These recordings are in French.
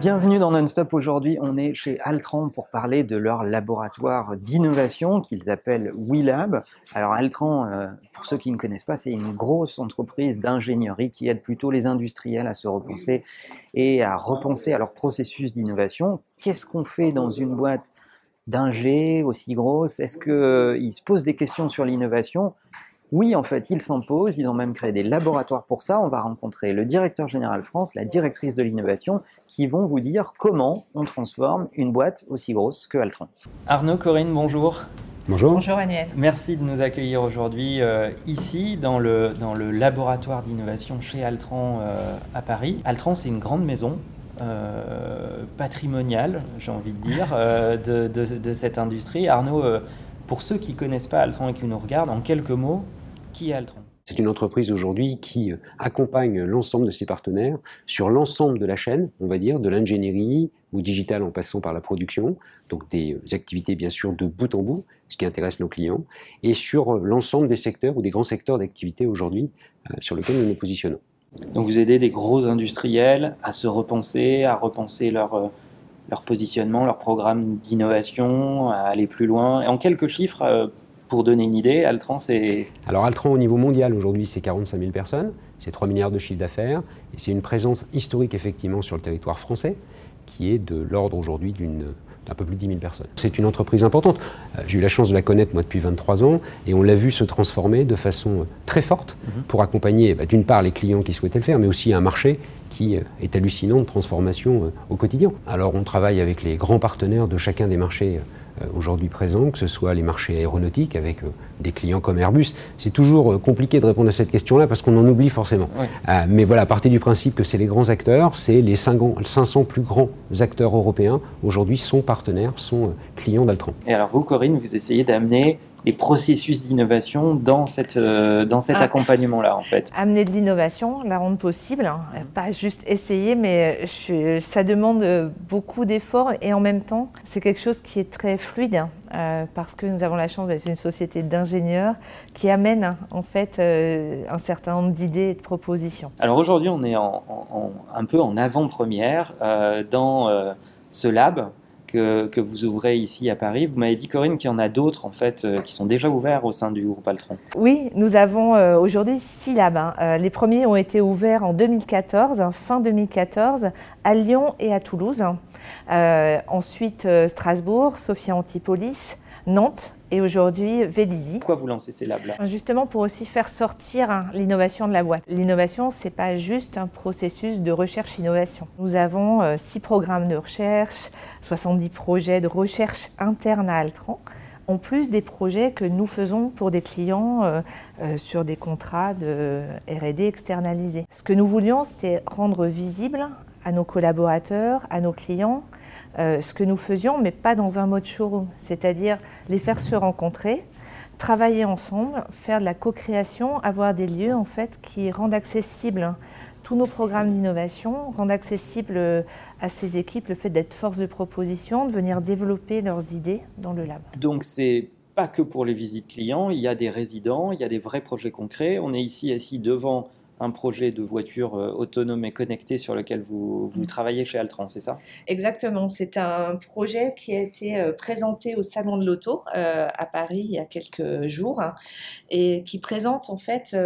Bienvenue dans Non-Stop. Aujourd'hui, on est chez Altran pour parler de leur laboratoire d'innovation qu'ils appellent WeLab. Alors, Altran, euh, pour ceux qui ne connaissent pas, c'est une grosse entreprise d'ingénierie qui aide plutôt les industriels à se repenser et à repenser à leur processus d'innovation. Qu'est-ce qu'on fait dans une boîte d'ingé aussi grosse? Est-ce qu'ils se posent des questions sur l'innovation? Oui, en fait, ils s'en posent, ils ont même créé des laboratoires pour ça. On va rencontrer le directeur général France, la directrice de l'innovation, qui vont vous dire comment on transforme une boîte aussi grosse que Altran. Arnaud, Corinne, bonjour. Bonjour. Bonjour Daniel. Merci de nous accueillir aujourd'hui euh, ici dans le, dans le laboratoire d'innovation chez Altran euh, à Paris. Altran, c'est une grande maison euh, patrimoniale, j'ai envie de dire, de, de, de, cette industrie. Arnaud, pour ceux qui ne connaissent pas Altran et qui nous regardent, en quelques mots, qui est Altron? C'est une entreprise aujourd'hui qui euh, accompagne l'ensemble de ses partenaires sur l'ensemble de la chaîne, on va dire, de l'ingénierie ou digital en passant par la production, donc des euh, activités bien sûr de bout en bout, ce qui intéresse nos clients, et sur euh, l'ensemble des secteurs ou des grands secteurs d'activité aujourd'hui sur lesquels nous nous positionnons. Donc vous aidez des gros industriels à se repenser, à repenser leur, leur positionnement, leur programme d'innovation, à aller plus loin. Et en quelques chiffres, pour donner une idée, Altran, c'est... Alors Altran, au niveau mondial, aujourd'hui, c'est 45 000 personnes, c'est 3 milliards de chiffre d'affaires, et c'est une présence historique, effectivement, sur le territoire français, qui est de l'ordre aujourd'hui d'une d'un peu plus de 10 000 personnes. C'est une entreprise importante. Euh, j'ai eu la chance de la connaître, moi, depuis 23 ans, et on l'a vu se transformer de façon euh, très forte mhm. pour accompagner, bah, d'une part, les clients qui souhaitaient le faire, mais aussi un marché qui euh, est hallucinant de transformation au quotidien. Alors, on travaille avec les grands partenaires de chacun des marchés euh, aujourd'hui présents, que ce soit les marchés aéronautiques avec euh, des clients comme Airbus. C'est toujours euh, compliqué de répondre à cette question-là parce qu'on en oublie forcément. mais voilà, à partir du principe que c'est les grands acteurs, c'est les 500 plus grands acteurs européens aujourd'hui sont partenaires, sont clients d'Altran. Et alors vous, Corinne, vous essayez d'amener les processus d'innovation dans, cette, euh, dans cet ah. accompagnement-là, en fait Amener de l'innovation, la rendre possible, hein. pas juste essayer, mais ça demande beaucoup d'efforts et en même temps, c'est quelque chose qui est très fluide hein, euh, parce que nous avons la chance d'être une société d'ingénieurs qui amène hein, en fait euh, un certain nombre d'idées et de propositions. Alors aujourd'hui, on est en, un peu en avant-première dans ce lab que, vous ouvrez ici à Paris. Vous m'avez dit, Corinne, qu'il y en a d'autres en fait euh, qui sont déjà ouverts au sein du groupe Altron. Oui, nous avons euh, aujourd'hui six labs. Hein. Euh, les premiers ont été ouverts en 2014, fin 2014, à Lyon et à Toulouse. ensuite, Strasbourg, Sophia Antipolis, Nantes et aujourd'hui Vélizy. Pourquoi vous lancez ces labs-là? Justement pour aussi faire sortir hein, l'innovation de la boîte. L'innovation, ce n'est pas juste un processus de recherche-innovation. Nous avons euh, six programmes de recherche, 70 projets de recherche interne à Altran, en plus des projets que nous faisons pour des clients euh, euh, sur des contrats de RD externalisés. Ce que nous voulions, c'est rendre visible à nos collaborateurs, à nos clients, euh, ce que nous faisions, mais pas dans un mode showroom, c'est-à-dire les faire se rencontrer, travailler ensemble, faire de la co-création, avoir des lieux en fait qui rendent accessibles tous nos programmes d'innovation, rendent accessible euh, à ces équipes le fait d'être force de proposition, de venir développer leurs idées dans le lab. Donc c'est pas que pour les visites clients, il y a des résidents, il y a des vrais projets concrets. On est ici assis devant un projet de voiture euh, autonome et connectée sur lequel vous, vous mm. travaillez chez Altran, c'est ça? Exactement, c'est un projet qui a été euh, présenté au Salon de l'Auto euh, à Paris il y a quelques jours hein, et qui présente en fait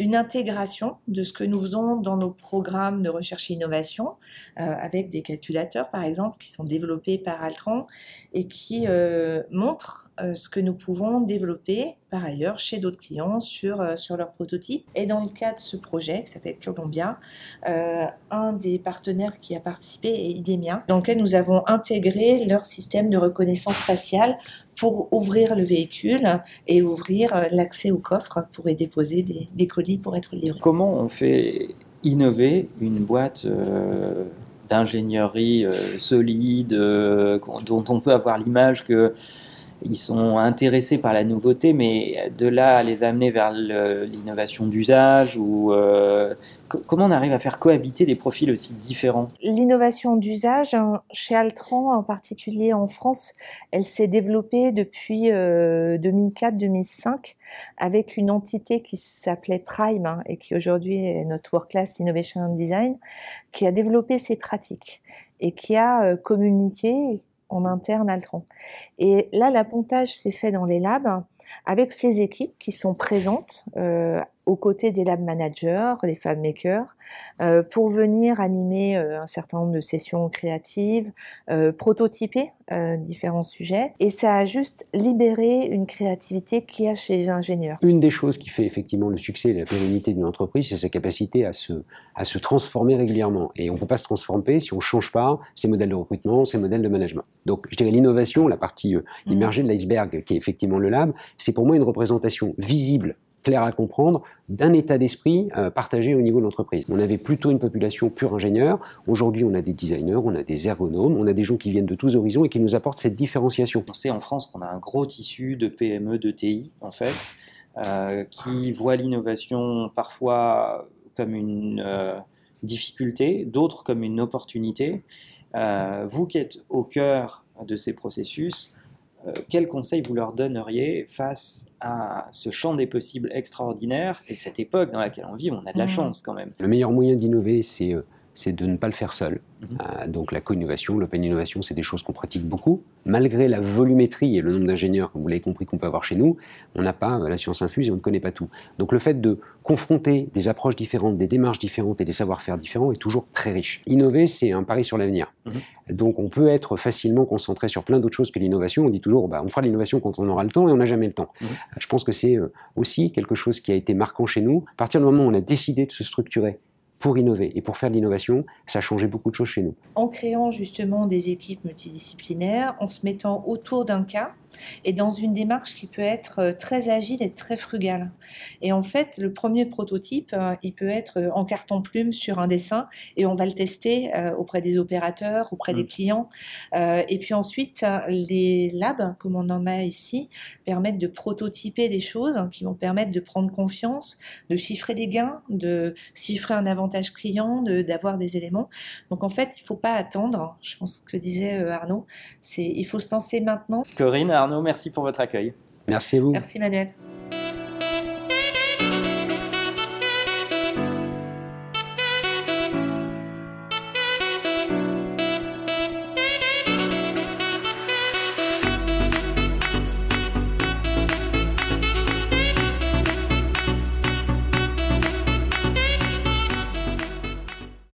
une intégration de ce que nous faisons dans nos programmes de recherche et innovation, avec des calculateurs par exemple qui sont développés par Altran et qui montrent euh, ce que nous pouvons développer par ailleurs chez d'autres clients sur, euh, sur leurs prototypes. Et dans le cadre de ce projet qui s'appelle Colombia, euh, un des partenaires qui a participé est IDEMIA, dans lequel nous avons intégré leur système de reconnaissance faciale pour ouvrir le véhicule et ouvrir l'accès au coffre pour y déposer des, colis pour être livrés. Comment on fait innover une boîte d'ingénierie solide dont on peut avoir l'image que ils sont intéressés par la nouveauté, mais de là à les amener vers l'innovation d'usage ou euh, comment on arrive à faire cohabiter des profils aussi différents? L'innovation d'usage, hein, chez Altran en particulier en France, elle s'est développée depuis 2004-2005 euh, avec une entité qui s'appelait Prime hein, et qui aujourd'hui est notre World Class Innovation and Design, qui a développé ses pratiques et qui a euh, communiqué en interne Altran. Et là, l'appontage s'est fait dans les labs avec ces équipes qui sont présentes euh, aux côtés des lab managers, des fab makers, euh, pour venir animer euh, un certain nombre de sessions créatives, euh, prototyper différents sujets. Et ça a juste libéré une créativité qu'il y a chez les ingénieurs. Une des choses qui fait effectivement le succès et la pérennité d'une entreprise, c'est sa capacité à se, à se transformer régulièrement. Et on ne peut pas se transformer si on ne change pas ses modèles de recrutement, ses modèles de management. Donc je dirais l'innovation, la partie mmh. immergée de l'iceberg, qui est effectivement le lab, c'est pour moi une représentation visible clair à comprendre d'un état d'esprit euh, partagé au niveau de l'entreprise. On avait plutôt une population pure ingénieur. Aujourd'hui, on a des designers, on a des ergonomes, on a des gens qui viennent de tous horizons et qui nous apportent cette différenciation. On sait en France qu'on a un gros tissu de PME, de TI, en fait, euh, qui voient l'innovation parfois comme une euh, difficulté, d'autres comme une opportunité. vous qui êtes au cœur de ces processus, euh, quel conseil vous leur donneriez face à ce champ des possibles extraordinaire et cette époque dans laquelle on vit, on a de la mmh. chance quand même? Le meilleur moyen d'innover, c'est euh, c'est de ne pas le faire seul. Mhm. Euh, donc la co-innovation, l'open innovation, c'est des choses qu'on pratique beaucoup. Malgré la volumétrie et le nombre d'ingénieurs, comme vous l'avez compris, qu'on peut avoir chez nous, on n'a pas la science infuse et on ne connaît pas tout. Donc le fait de confronter des approches différentes, des démarches différentes et des savoir-faire différents est toujours très riche. Innover, c'est un pari sur l'avenir. Mhm. Donc on peut être facilement concentré sur plein d'autres choses que l'innovation. On dit toujours, bah, on fera l'innovation quand on aura le temps et on n'a jamais le temps. Mhm. Je pense que c'est euh, aussi quelque chose qui a été marquant chez nous. À partir du moment où on a décidé de se structurer pour innover et pour faire de l'innovation, ça a changé beaucoup de choses chez nous. En créant justement des équipes multidisciplinaires, en se mettant autour d'un cas, et dans une démarche qui peut être euh, très agile et très frugale. Et en fait, le premier prototype, euh, il peut être euh, en carton-plume sur un dessin et on va le tester auprès des opérateurs, auprès des mm. clients. Et puis ensuite, les labs, comme on en a ici, permettent de prototyper des choses qui vont permettre de prendre confiance, de chiffrer des gains, de chiffrer un avantage client, d'avoir des éléments. Donc en fait, il ne faut pas attendre. Je pense que disait Arnaud, c'est il faut se lancer maintenant. Corinne, Arnaud, merci pour votre accueil. Merci à vous. Merci Manuel.